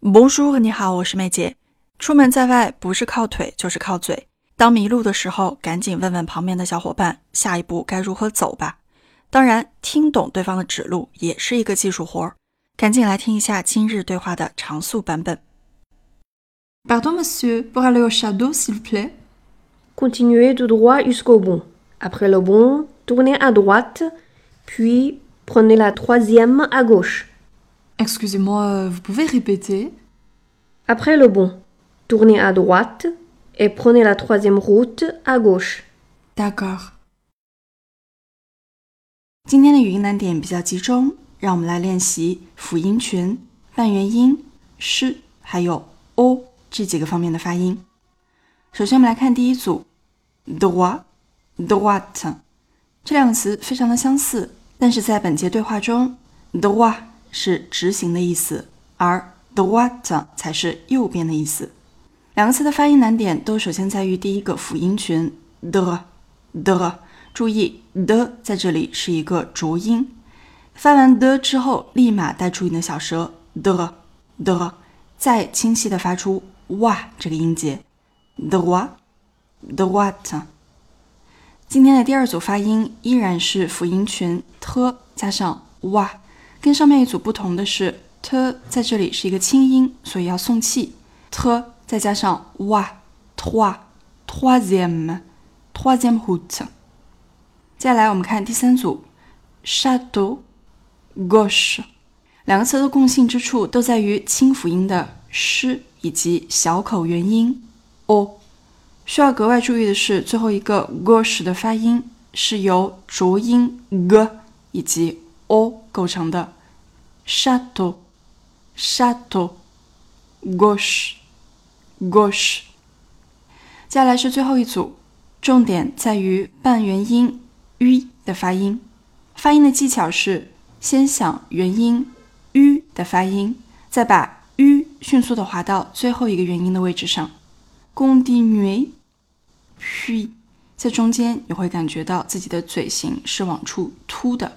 Bonjour，你好，我是妹姐。出门在外，不是靠腿就是靠嘴。当迷路的时候，赶紧问问旁边的小伙伴，下一步该如何走吧。当然，听懂对方的指路也是一个技术活儿。赶紧来听一下今日对话的常速版本。Pardon, monsieur, pour aller au château, s'il vous plaît. Continuez tout droit jusqu'au bon. Après le bon, tournez à droite, puis prenez la troisième à gauche. Excusez-moi, vous pouvez répéter Après le bon, tournez à droite et prenez la troisième route à gauche. D'accord. 今天的语音难点比较集中，让我们来练习辅音群、半元音、sh 还有 o 这几个方面的发音。首先，我们来看第一组，droit，droite，这两个词非常的相似，但是在本节对话中，droit 是直行的意思，而 droite 才是右边的意思。两个词的发音难点都首先在于第一个辅音群 de de，注意 d 在这里是一个浊音，发完 d 之后立马带出你的小舌 de de，再清晰的发出哇这个音节 droit droite。今天的第二组发音依然是辅音群 t 加上哇。跟上面一组不同的是，t 在这里是一个清音，所以要送气。t 再加上 wa，trois，troisième，troisième route。接下来我们看第三组，château，gauche。两个词的共性之处都在于清辅音的 sh 以及小口元音 o。需要格外注意的是，最后一个 gauche 的发音是由浊音 g 以及 o 构成的，château，château，gauche，gauche。接下来是最后一组，重点在于半元音 u 的发音。发音的技巧是先想元音 u 的发音，再把 u 迅速的滑到最后一个元音的位置上，continuer，puis，在中间你会感觉到自己的嘴型是往出凸的。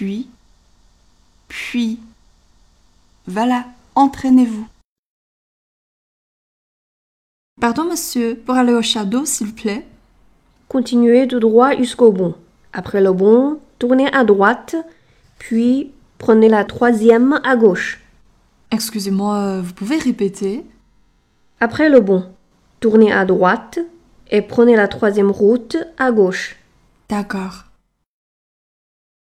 puis, puis. Voilà, entraînez-vous. Pardon, monsieur, pour aller au château, s'il vous plaît. Continuez tout droit jusqu'au bon. Après le bon, tournez à droite, puis prenez la troisième à gauche. Excusez-moi, vous pouvez répéter? Après le bon, tournez à droite et prenez la troisième route à gauche. D'accord.